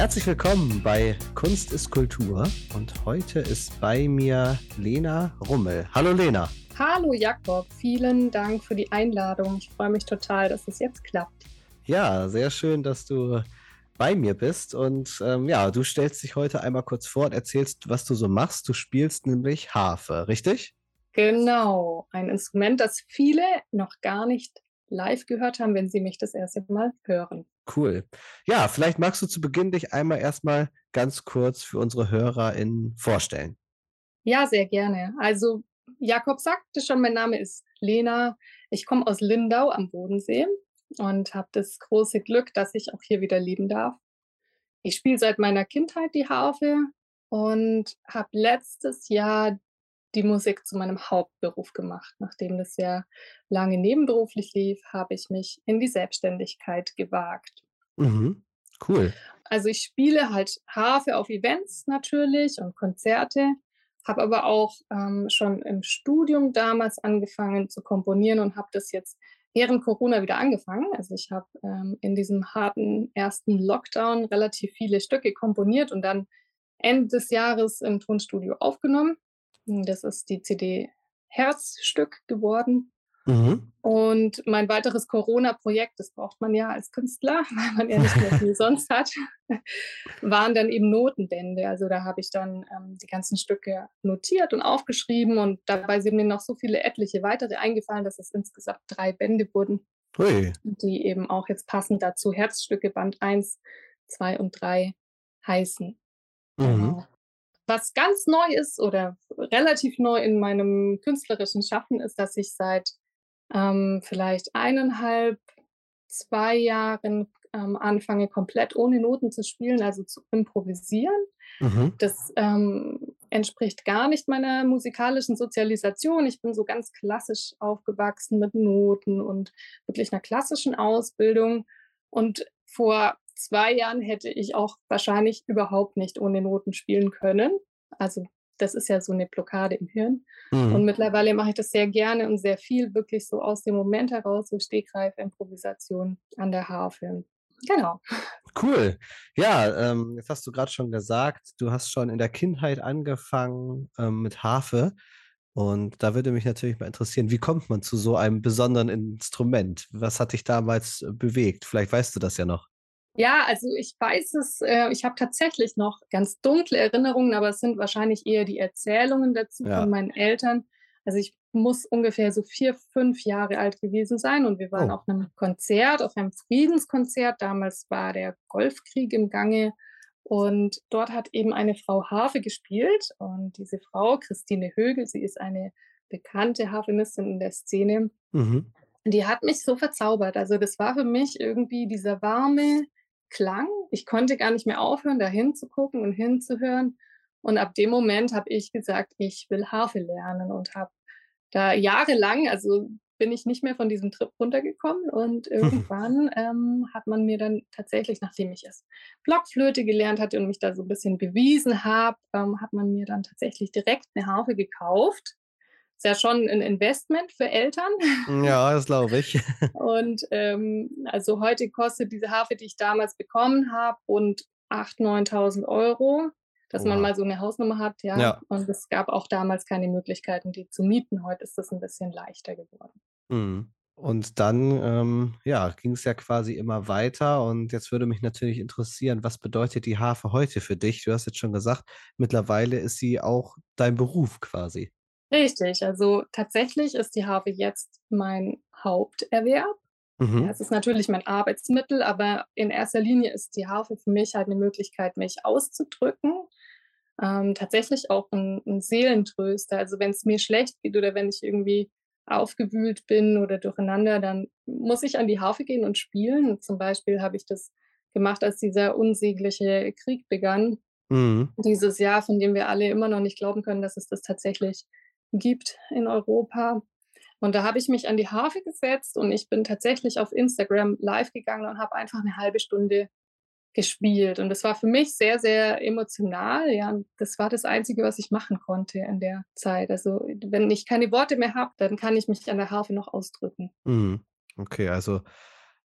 Herzlich willkommen bei Kunst ist Kultur und heute ist bei mir Lena Rummel. Hallo Lena. Hallo Jakob, vielen Dank für die Einladung. Ich freue mich total, dass es jetzt klappt. Ja, sehr schön, dass du bei mir bist und ähm, ja, du stellst dich heute einmal kurz vor und erzählst, was du so machst. Du spielst nämlich Harfe, richtig? Genau, ein Instrument, das viele noch gar nicht live gehört haben, wenn sie mich das erste Mal hören. Cool. Ja, vielleicht magst du zu Beginn dich einmal erstmal ganz kurz für unsere HörerInnen vorstellen. Ja, sehr gerne. Also, Jakob sagte schon, mein Name ist Lena. Ich komme aus Lindau am Bodensee und habe das große Glück, dass ich auch hier wieder leben darf. Ich spiele seit meiner Kindheit die Harfe und habe letztes Jahr die Musik zu meinem Hauptberuf gemacht. Nachdem das sehr lange nebenberuflich lief, habe ich mich in die Selbstständigkeit gewagt. Mhm. Cool. Also ich spiele halt Harfe auf Events natürlich und Konzerte, habe aber auch ähm, schon im Studium damals angefangen zu komponieren und habe das jetzt während Corona wieder angefangen. Also ich habe ähm, in diesem harten ersten Lockdown relativ viele Stücke komponiert und dann Ende des Jahres im Tonstudio aufgenommen das ist die CD Herzstück geworden. Mhm. Und mein weiteres Corona-Projekt, das braucht man ja als Künstler, weil man ja nicht mehr viel sonst hat, waren dann eben Notenbände. Also da habe ich dann ähm, die ganzen Stücke notiert und aufgeschrieben und dabei sind mir noch so viele etliche weitere eingefallen, dass es insgesamt drei Bände wurden, Ui. die eben auch jetzt passend dazu Herzstücke Band 1, 2 und 3 heißen. Mhm. Genau. Was ganz neu ist oder relativ neu in meinem künstlerischen Schaffen ist, dass ich seit ähm, vielleicht eineinhalb, zwei Jahren ähm, anfange, komplett ohne Noten zu spielen, also zu improvisieren. Mhm. Das ähm, entspricht gar nicht meiner musikalischen Sozialisation. Ich bin so ganz klassisch aufgewachsen mit Noten und wirklich einer klassischen Ausbildung. Und vor zwei Jahren hätte ich auch wahrscheinlich überhaupt nicht ohne Noten spielen können. Also das ist ja so eine Blockade im Hirn. Mhm. Und mittlerweile mache ich das sehr gerne und sehr viel, wirklich so aus dem Moment heraus, so Stegreif, Improvisation an der Harfe. Genau. Cool. Ja, ähm, jetzt hast du gerade schon gesagt, du hast schon in der Kindheit angefangen ähm, mit Harfe. Und da würde mich natürlich mal interessieren, wie kommt man zu so einem besonderen Instrument? Was hat dich damals äh, bewegt? Vielleicht weißt du das ja noch. Ja, also ich weiß es, äh, ich habe tatsächlich noch ganz dunkle Erinnerungen, aber es sind wahrscheinlich eher die Erzählungen dazu ja. von meinen Eltern. Also ich muss ungefähr so vier, fünf Jahre alt gewesen sein und wir waren oh. auf einem Konzert, auf einem Friedenskonzert. Damals war der Golfkrieg im Gange und dort hat eben eine Frau Harfe gespielt und diese Frau, Christine Högel, sie ist eine bekannte Harfenistin in der Szene. Mhm. Die hat mich so verzaubert. Also das war für mich irgendwie dieser warme, Klang. Ich konnte gar nicht mehr aufhören, da hinzugucken und hinzuhören. Und ab dem Moment habe ich gesagt, ich will Harfe lernen und habe da jahrelang, also bin ich nicht mehr von diesem Trip runtergekommen und irgendwann ähm, hat man mir dann tatsächlich, nachdem ich es Blockflöte gelernt hatte und mich da so ein bisschen bewiesen habe, ähm, hat man mir dann tatsächlich direkt eine Harfe gekauft ist ja schon ein Investment für Eltern. Ja, das glaube ich. Und ähm, also heute kostet diese Harfe, die ich damals bekommen habe, rund 8.000, 9.000 Euro, dass wow. man mal so eine Hausnummer hat. Ja. ja. Und es gab auch damals keine Möglichkeiten, die zu mieten. Heute ist das ein bisschen leichter geworden. Mhm. Und dann ähm, ja, ging es ja quasi immer weiter. Und jetzt würde mich natürlich interessieren, was bedeutet die Harfe heute für dich? Du hast jetzt schon gesagt, mittlerweile ist sie auch dein Beruf quasi. Richtig, also tatsächlich ist die Harfe jetzt mein Haupterwerb. Mhm. Ja, es ist natürlich mein Arbeitsmittel, aber in erster Linie ist die Harfe für mich halt eine Möglichkeit, mich auszudrücken. Ähm, tatsächlich auch ein, ein Seelentröster. Also wenn es mir schlecht geht oder wenn ich irgendwie aufgewühlt bin oder durcheinander, dann muss ich an die Harfe gehen und spielen. Und zum Beispiel habe ich das gemacht, als dieser unsägliche Krieg begann. Mhm. Dieses Jahr, von dem wir alle immer noch nicht glauben können, dass es das tatsächlich gibt in Europa. Und da habe ich mich an die Harfe gesetzt und ich bin tatsächlich auf Instagram live gegangen und habe einfach eine halbe Stunde gespielt. Und das war für mich sehr, sehr emotional. Ja, das war das Einzige, was ich machen konnte in der Zeit. Also wenn ich keine Worte mehr habe, dann kann ich mich an der Harfe noch ausdrücken. Mhm. Okay, also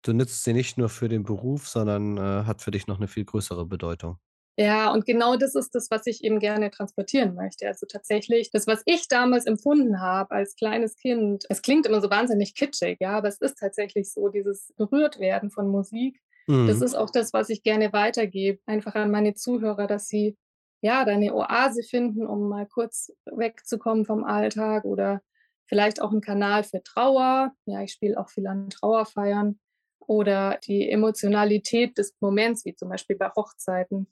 Du nützt sie nicht nur für den Beruf, sondern, äh, hat für dich noch 'ne viel größere Bedeutung. Ja, und genau das ist das, was ich eben gerne transportieren möchte. Also, tatsächlich das, was ich damals empfunden habe als kleines Kind es klingt immer so wahnsinnig kitschig, ja, aber es ist tatsächlich so, dieses Berührtwerden von Musik, das Mhm. ist auch das, was ich gerne weitergebe, einfach an meine Zuhörer, dass sie, ja, da 'ne Oase finden, um mal kurz wegzukommen vom Alltag oder vielleicht auch 'n Kanal für Trauer. Ja, ich spiele auch viel an Trauerfeiern oder die Emotionalität des Moments, wie zum Beispiel bei Hochzeiten.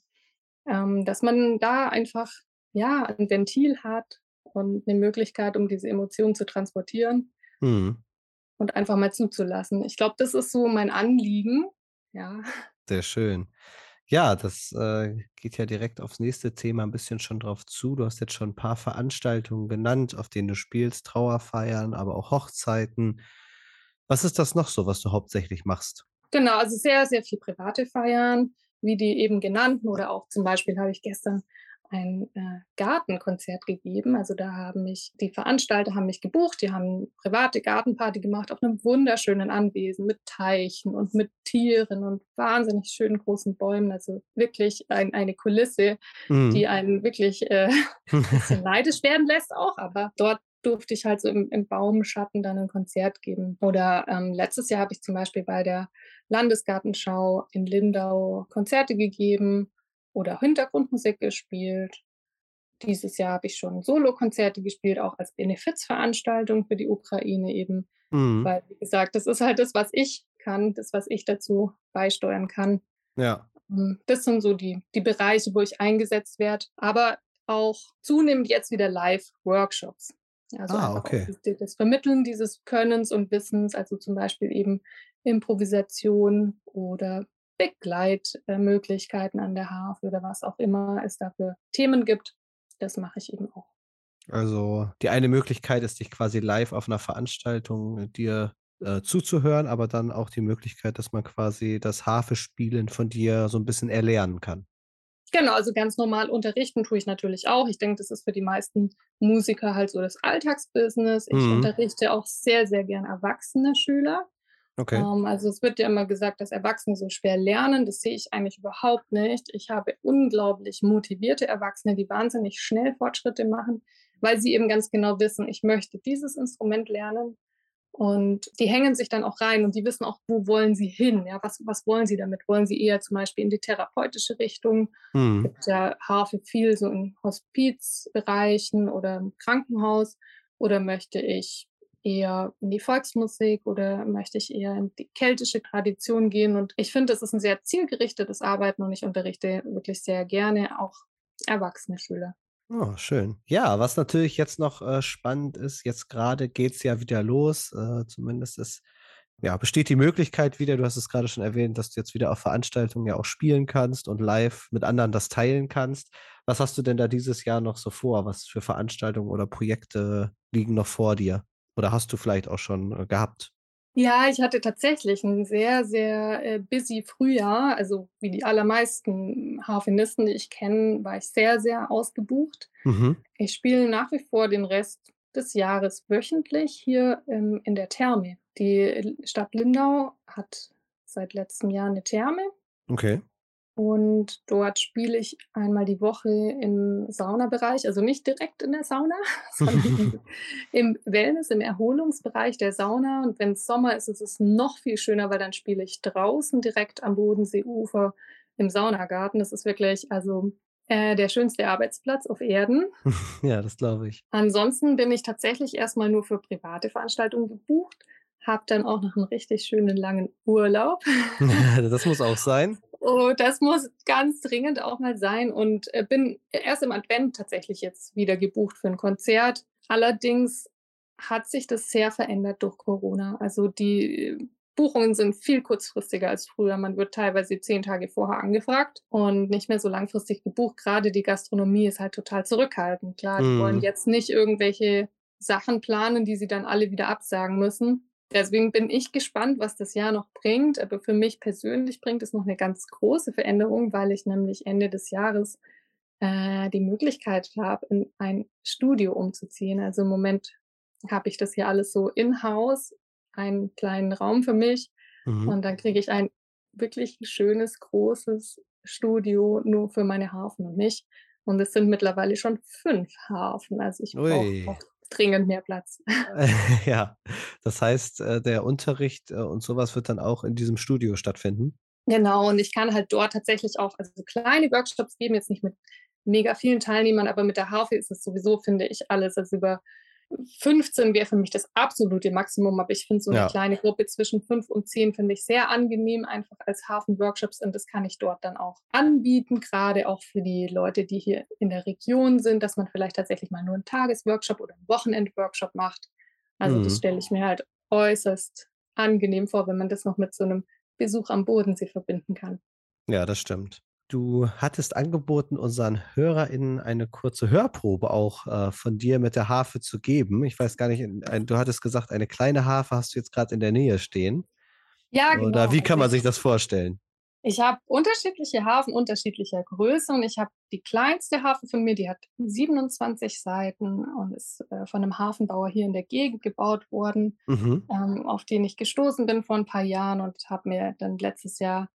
Ähm, dass man da einfach, ja, 'n Ventil hat und 'ne Möglichkeit, um diese Emotionen zu transportieren Mhm. und einfach mal zuzulassen. Ich glaube, das ist so mein Anliegen, ja. Sehr schön. Ja, das, äh, geht ja direkt aufs nächste Thema 'n bisschen schon drauf zu. Du hast jetzt schon 'n paar Veranstaltungen genannt, auf denen du spielst, Trauerfeiern, aber auch Hochzeiten. Was ist das noch so, was du hauptsächlich machst? Genau, also sehr, sehr viel private Feiern, wie die eben genannten oder auch zum Beispiel habe ich gestern ein, äh, Gartenkonzert gegeben. Also, da haben mich die Veranstalter haben mich gebucht, die haben private Gartenparty gemacht auf 'nem wunderschönen Anwesen mit Teichen und mit Tieren und wahnsinnig schönen großen Bäumen. Also, wirklich ein eine Kulisse, Mhm. die einen wirklich, äh, bisschen neidisch werden lässt auch, aber dort durfte ich halt so im im Baumschatten dann 'n Konzert geben. Oder, ähm, letztes Jahr habe ich zum Beispiel bei der Landesgartenschau in Lindau Konzerte gegeben oder Hintergrundmusik gespielt. Dieses Jahr habe ich schon Solokonzerte gespielt, auch als Benefizveranstaltung für die Ukraine eben, Mhm. weil, wie gesagt, das ist halt das, was ich kann, das, was ich dazu beisteuern kann. Ja. Hm, das sind so die die Bereiche, wo ich eingesetzt werde, aber auch zunehmend jetzt wieder Live-Workshops. Also, Ah, okay. das das Vermitteln dieses Könnens und Wissens, also, zum Beispiel eben Improvisation oder Begleit äh, Möglichkeiten an der Harfe oder was auch immer es da für Themen gibt. Das mache ich eben auch. Also, die eine Möglichkeit ist, dich quasi live auf 'ner Veranstaltung dir, äh, zuzuhören, aber dann auch die Möglichkeit, dass man quasi das Harfespielen von dir so 'n bisschen erlernen kann. Genau, also, ganz normal unterrichten tue ich natürlich auch. Ich denke, das ist für die meisten Musiker halt so das Alltagsbusiness. Ich Mhm. unterrichte auch sehr, sehr gern erwachsene Schüler. Okay. Ähm, also, es wird ja immer gesagt, dass Erwachsene so schwer lernen. Das sehe ich eigentlich überhaupt nicht. Ich habe unglaublich motivierte Erwachsene, die wahnsinnig schnell Fortschritte machen, weil sie eben ganz genau wissen: „Ich möchte dieses Instrument lernen.“ Und die hängen sich dann auch rein und die wissen auch, wo wollen sie hin, ja? Was was wollen sie damit? Wollen sie eher zum Beispiel in die therapeutische Richtung? Mhm. Gibt ja Harfe viel so in Hospizbereichen oder im Krankenhaus oder möchte ich eher in die Volksmusik oder möchte ich eher in die keltische Tradition gehen? Und ich finde, das ist 'n sehr zielgerichtetes Arbeiten und ich unterrichte wirklich sehr gerne auch erwachsene Schüler. Oh, schön. Ja, was natürlich jetzt noch, äh, spannend ist, jetzt grade geht's ja wieder los, äh, zumindest ist ja, besteht die Möglichkeit wieder du hast es grade schon erwähnt, dass du jetzt wieder auf Veranstaltungen ja auch spielen kannst und live mit anderen das teilen kannst. Was hast du denn da dieses Jahr noch so vor? Was für Veranstaltungen oder Projekte liegen noch vor dir? Oder hast du vielleicht auch schon, äh, gehabt? Ja, ich hatte tatsächlich 'n sehr, sehr, äh, busy Frühjahr. Also, wie die allermeisten Harfenisten, die ich kenne, war ich sehr, sehr ausgebucht. Mhm. Ich spiele nach wie vor den Rest des Jahres wöchentlich hier, ähm, in der Therme. Die Stadt Lindau hat seit letztem Jahr 'ne Therme Okay. Und dort spiele ich einmal die Woche im Saunabereich, also, nicht direkt in der Sauna, sondern im Wellness im Erholungsbereich der Sauna. Und wenn's Sommer ist, ist es noch viel schöner, weil dann spiele ich draußen direkt am Bodenseeufer im Saunagarten. Das ist wirklich, also, äh, der schönste Arbeitsplatz auf Erden. Ja, das glaube ich. Ansonsten bin ich tatsächlich erst mal nur für private Veranstaltungen gebucht, habe dann auch noch 'n richtig schönen langen Urlaub. Das muss auch sein. Oh, das muss ganz dringend auch mal sein und, äh, bin erst im Advent tatsächlich jetzt wieder gebucht für 'n Konzert. Allerdings hat sich das sehr verändert durch Corona. Also, die Buchungen sind viel kurzfristiger als früher. Man wird teilweise 10 Tage vorher angefragt und nicht mehr so langfristig gebucht. Grade die Gastronomie ist halt total zurückhaltend. Klar, die wollen Mhm. jetzt nicht irgendwelche Sachen planen, die sie dann alle wieder absagen müssen. Deswegen bin ich gespannt, was das Jahr noch bringt. Aber für mich persönlich bringt es noch 'ne ganz große Veränderung, weil ich nämlich Ende des Jahres, äh, die Möglichkeit habe, in ein Studio umzuziehen. Also, im Moment habe ich das hier alles so in-house, einen kleinen Raum für mich Mhm. Und dann kriege ich ein wirklich schönes, großes Studio nur für meine Harfen und mich. Und es sind mittlerweile schon 5 Harfen. Also, ich brauche dringend mehr Platz. Ja, das heißt, äh, der Unterricht, äh, und so was wird dann auch in diesem Studio stattfinden? Genau, und ich kann halt dort tatsächlich auch also, so kleine Workshops geben, jetzt nicht mit mega vielen Teilnehmern, aber mit der Harfe ist es sowieso, finde ich, alles also, über 15 wäre für mich das absolute Maximum, aber ich finde so 'ne Ja. kleine Gruppe zwischen 5 und 10 finde ich sehr angenehm einfach als Harfen-Workshops und das kann ich dort dann auch anbieten, grade auch für die Leute, die hier in der Region sind, dass man vielleicht tatsächlich mal nur 'n Tagesworkshop oder 'n Wochenendworkshop macht. Also, das Mhm. stelle ich mir halt äußerst angenehm vor, wenn man das noch mit so 'nem Besuch am Bodensee verbinden kann. Ja, das stimmt. Du hattest angeboten, unseren HörerInnen eine kurze Hörprobe auch, äh, von dir mit der Harfe zu geben. Ich weiß gar nicht, in ein du hattest gesagt, eine kleine Harfe hast du jetzt grad in der Nähe stehen. Ja, Oder genau. wie kann Also, man ich sich das vorstellen? ich habe unterschiedliche Harfen unterschiedlicher Größe und ich habe die kleinste Harfe von mir, die hat 27 Saiten und ist, äh, von 'nem Hafenbauer hier in der Gegend gebaut worden, Mhm. ähm, auf den ich gestoßen bin vor 'n paar Jahren und habe mir dann letztes Jahr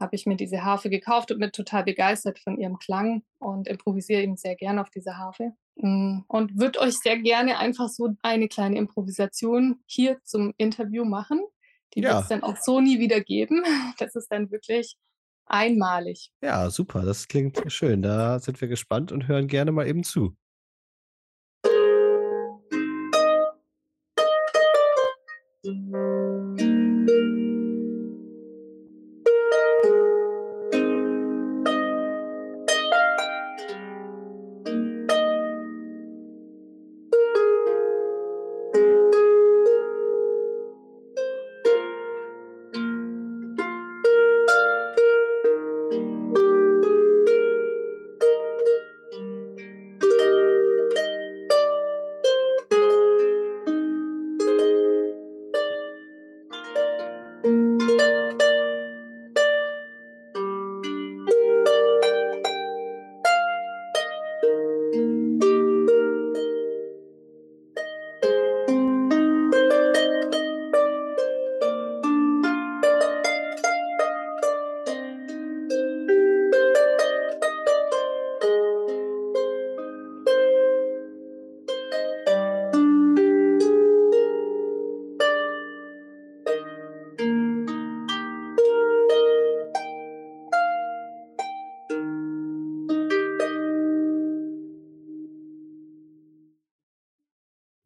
habe ich mir diese Harfe gekauft und bin total begeistert von ihrem Klang und improvisiere eben sehr gerne auf dieser Harfe. Hm, und würde euch sehr gerne einfach so eine kleine Improvisation hier zum Interview machen. Die Ja. dann auch so nie wieder geben. Das ist dann wirklich einmalig. Ja, super, das klingt schön. Da sind wir gespannt und hören gerne mal eben zu.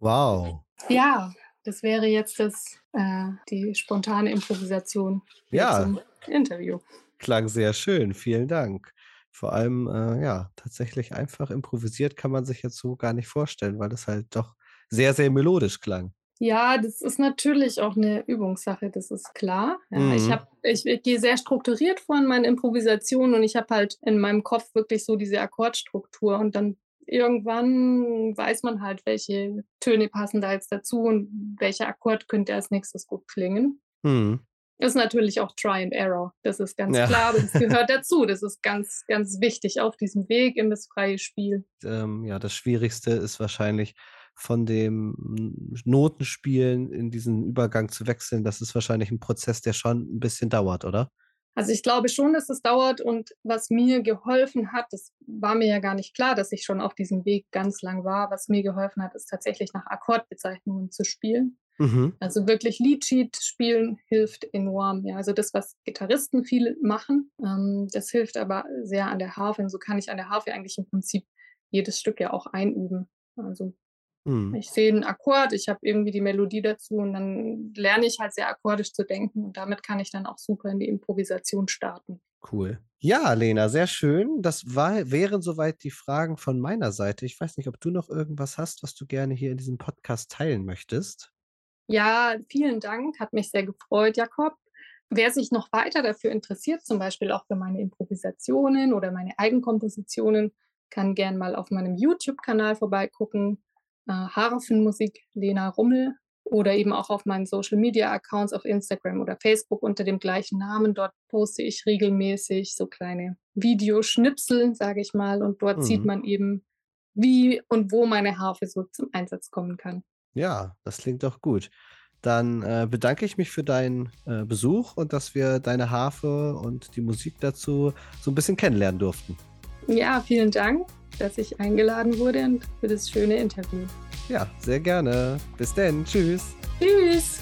Wow. Ja, das wäre jetzt das äh, die spontane Improvisation Ja. zum Interview. Klang sehr schön, vielen Dank. Vor allem, äh, ja, tatsächlich einfach improvisiert kann man sich jetzt so gar nicht vorstellen, weil das halt doch sehr, sehr melodisch klang. Ja, das ist natürlich auch 'ne Übungssache, das ist klar. Ja, ich Mhm. habe ich ich gehe sehr strukturiert vor in meinen Improvisationen und ich habe halt in meinem Kopf wirklich so diese Akkordstruktur und dann irgendwann weiß man halt, welche Töne passen da jetzt dazu und welcher Akkord könnte als Nächstes gut klingen. Mhm. Ist natürlich auch Try and Error, das ist ganz Ja. klar, das gehört dazu. Das ist ganz, ganz wichtig auf diesem Weg in das freie Spiel. Ähm, ja, das Schwierigste ist wahrscheinlich von dem Notenspielen in diesen Übergang zu wechseln. Das ist wahrscheinlich 'n Prozess, der schon 'n bisschen dauert, oder? Also, ich glaube schon, dass es dauert und was mir geholfen hat, das war mir ja gar nicht klar, dass ich schon auf diesem Weg ganz lang war. Was mir geholfen hat, ist tatsächlich nach Akkordbezeichnungen zu spielen. Mhm. Also, wirklich Lead-Sheet spielen hilft enorm. Ja, also, das, was Gitarristen viel machen, ähm, das hilft aber sehr an der Harfe und so kann ich an der Harfe eigentlich im Prinzip jedes Stück ja auch einüben. Also, Mhm. ich sehe 'n Akkord, ich habe irgendwie die Melodie dazu und dann lerne ich halt sehr akkordisch zu denken und damit kann ich dann auch super in die Improvisation starten. Cool. Ja, Lena, sehr schön. Das war wären so weit die Fragen von meiner Seite. Ich weiß nicht, ob du noch irgendwas hast, was du gerne hier in diesem Podcast teilen möchtest? Ja, vielen Dank, hat mich sehr gefreut, Jakob. Wer sich noch weiter dafür interessiert, zum Beispiel auch für meine Improvisationen oder meine Eigenkompositionen, kann gern mal auf meinem YouTube-Kanal vorbeigucken, Harfenmusik Lena Rummel oder eben auch auf meinen Social-Media-Accounts auf Instagram oder Facebook unter dem gleichen Namen. Dort poste ich regelmäßig so kleine Videoschnipsel, sage ich mal, und dort sieht Mhm. man eben, wie und wo meine Harfe so zum Einsatz kommen kann. Ja, das klingt doch gut. dann äh, bedanke ich mich für deinen äh, Besuch und dass wir deine Harfe und die Musik dazu so ein bisschen kennenlernen durften. Ja, vielen Dank, dass ich eingeladen wurde und für das schöne Interview. Ja, sehr gerne. Bis denn. Tschüss. Tschüss.